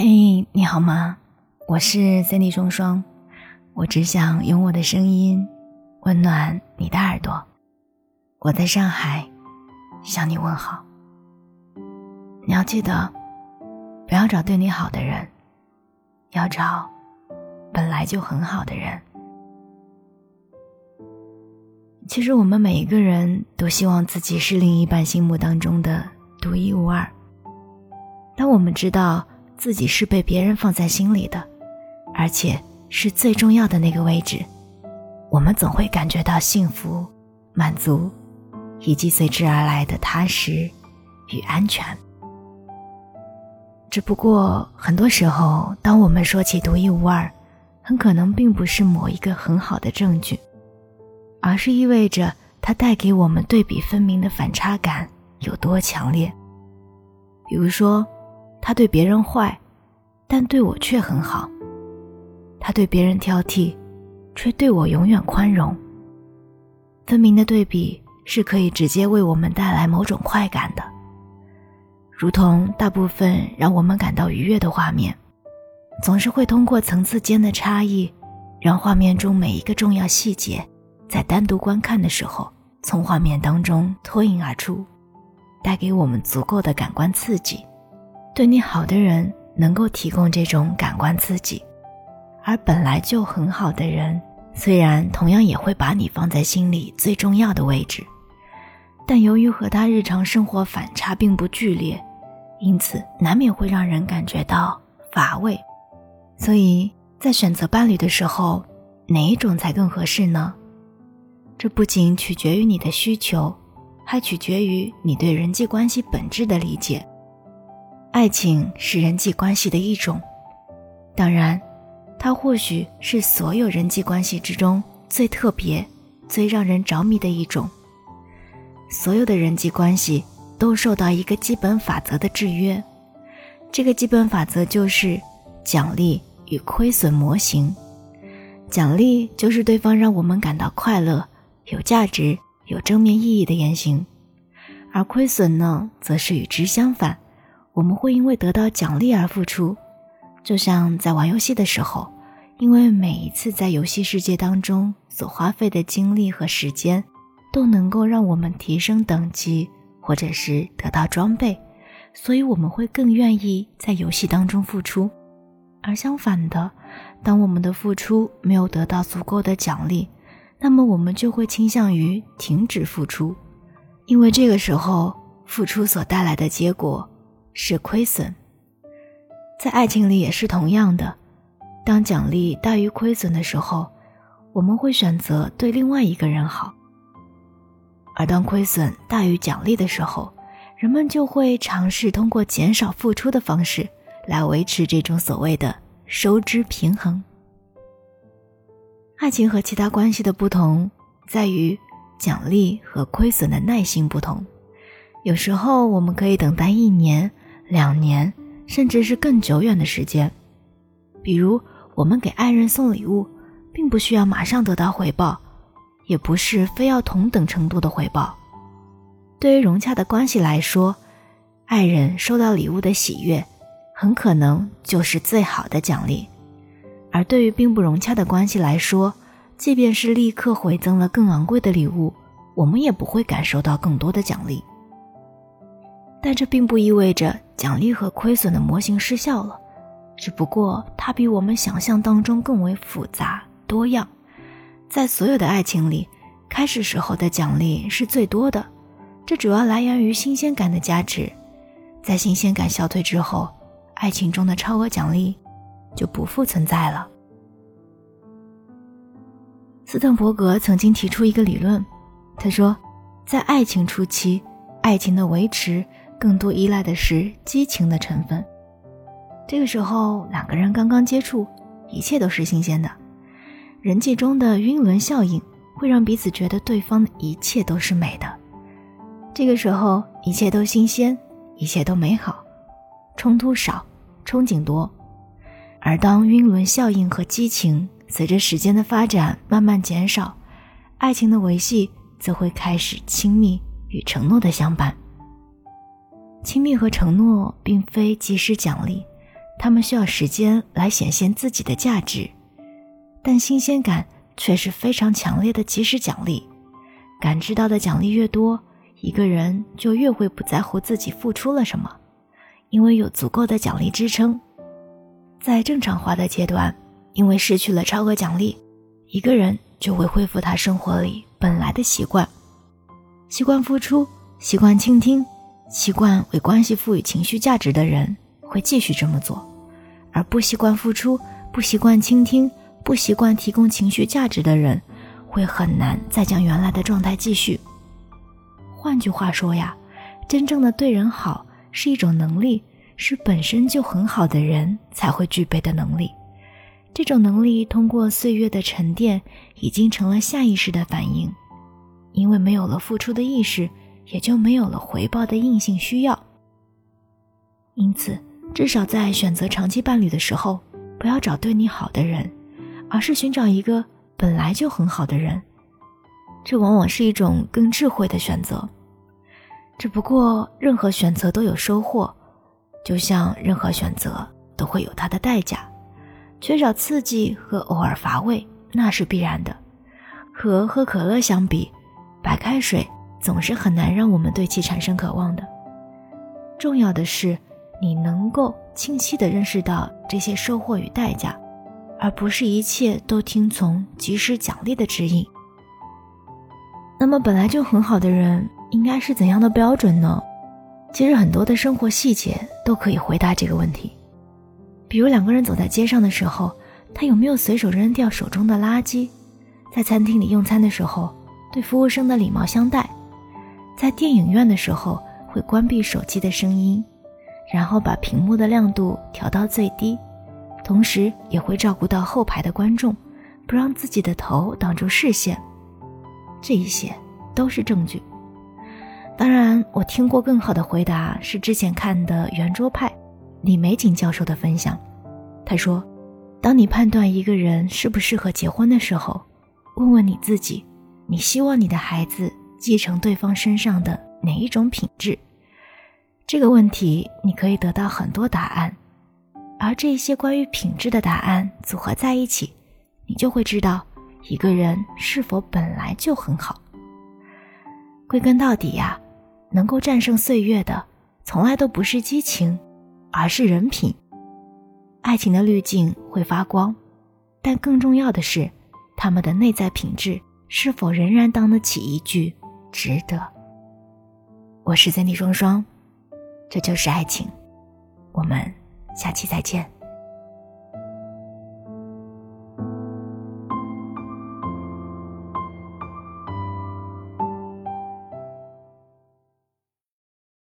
嘿，你好吗？我是 Cindy 双双，我只想用我的声音温暖你的耳朵。我在上海向你问好。你要记得，不要找对你好的人，要找本来就很好的人。其实我们每一个人都希望自己是另一半心目当中的独一无二。当我们知道自己是被别人放在心里的，而且是最重要的那个位置，我们总会感觉到幸福、满足，以及随之而来的踏实与安全。只不过很多时候，当我们说起独一无二，很可能并不是某一个很好的证据。而是意味着它带给我们对比分明的反差感有多强烈。比如说，他对别人坏，但对我却很好；他对别人挑剔，却对我永远宽容。分明的对比是可以直接为我们带来某种快感的，如同大部分让我们感到愉悦的画面，总是会通过层次间的差异，让画面中每一个重要细节。在单独观看的时候，从画面当中脱颖而出，带给我们足够的感官刺激。对你好的人能够提供这种感官刺激，而本来就很好的人，虽然同样也会把你放在心里最重要的位置，但由于和他日常生活反差并不剧烈，因此难免会让人感觉到乏味。所以在选择伴侣的时候，哪一种才更合适呢？这不仅取决于你的需求，还取决于你对人际关系本质的理解。爱情是人际关系的一种，当然，它或许是所有人际关系之中最特别、最让人着迷的一种。所有的人际关系都受到一个基本法则的制约，这个基本法则就是奖励与亏损模型。奖励就是对方让我们感到快乐。有价值、有正面意义的言行，而亏损呢，则是与之相反。我们会因为得到奖励而付出，就像在玩游戏的时候，因为每一次在游戏世界当中所花费的精力和时间，都能够让我们提升等级，或者是得到装备，所以我们会更愿意在游戏当中付出。而相反的，当我们的付出没有得到足够的奖励，那么我们就会倾向于停止付出，因为这个时候付出所带来的结果是亏损。在爱情里也是同样的，当奖励大于亏损的时候，我们会选择对另外一个人好；而当亏损大于奖励的时候，人们就会尝试通过减少付出的方式来维持这种所谓的收支平衡。爱情和其他关系的不同在于奖励和亏损的耐心不同。有时候我们可以等待一年、两年，甚至是更久远的时间。比如，我们给爱人送礼物，并不需要马上得到回报，也不是非要同等程度的回报。对于融洽的关系来说，爱人收到礼物的喜悦，很可能就是最好的奖励。而对于并不融洽的关系来说，即便是立刻回赠了更昂贵的礼物，我们也不会感受到更多的奖励。但这并不意味着奖励和亏损的模型失效了，只不过它比我们想象当中更为复杂多样。在所有的爱情里，开始时候的奖励是最多的，这主要来源于新鲜感的加持。在新鲜感消退之后，爱情中的超额奖励。就不复存在了。斯滕伯格曾经提出一个理论，他说，在爱情初期，爱情的维持更多依赖的是激情的成分。这个时候，两个人刚刚接触，一切都是新鲜的，人际中的晕轮效应会让彼此觉得对方的一切都是美的。这个时候，一切都新鲜，一切都美好，冲突少，憧憬多。而当晕轮效应和激情随着时间的发展慢慢减少，爱情的维系则会开始亲密与承诺的相伴。亲密和承诺并非及时奖励，他们需要时间来显现自己的价值，但新鲜感却是非常强烈的即时奖励。感知到的奖励越多，一个人就越会不在乎自己付出了什么，因为有足够的奖励支撑。在正常化的阶段，因为失去了超额奖励，一个人就会恢复他生活里本来的习惯，习惯付出，习惯倾听。习惯为关系赋予情绪价值的人会继续这么做，而不习惯付出、不习惯倾听、不习惯提供情绪价值的人，会很难再将原来的状态继续。换句话说呀，真正的对人好是一种能力，是本身就很好的人才会具备的能力。这种能力通过岁月的沉淀，已经成了下意识的反应，因为没有了付出的意识。也就没有了回报的硬性需要。因此，至少在选择长期伴侣的时候，不要找对你好的人，而是寻找一个本来就很好的人。这往往是一种更智慧的选择。只不过，任何选择都有收获，就像任何选择都会有它的代价。缺少刺激和偶尔乏味，那是必然的。和喝可乐相比，白开水。总是很难让我们对其产生渴望的。重要的是，你能够清晰地认识到这些收获与代价，而不是一切都听从及时奖励的指引。那么，本来就很好的人应该是怎样的标准呢？其实，很多的生活细节都可以回答这个问题。比如，两个人走在街上的时候，他有没有随手扔掉手中的垃圾？在餐厅里用餐的时候，对服务生的礼貌相待。在电影院的时候，会关闭手机的声音，然后把屏幕的亮度调到最低，同时也会照顾到后排的观众，不让自己的头挡住视线。这一些都是证据。当然，我听过更好的回答是之前看的圆桌派李玫瑾教授的分享。他说：“当你判断一个人适不适合结婚的时候，问问你自己，你希望你的孩子。”继承对方身上的哪一种品质？这个问题你可以得到很多答案，而这些关于品质的答案组合在一起，你就会知道一个人是否本来就很好。归根到底呀，能够战胜岁月的，从来都不是激情，而是人品。爱情的滤镜会发光，但更重要的是，他们的内在品质是否仍然当得起一句。值得。我是三 D 双双，这就是爱情。我们下期再见。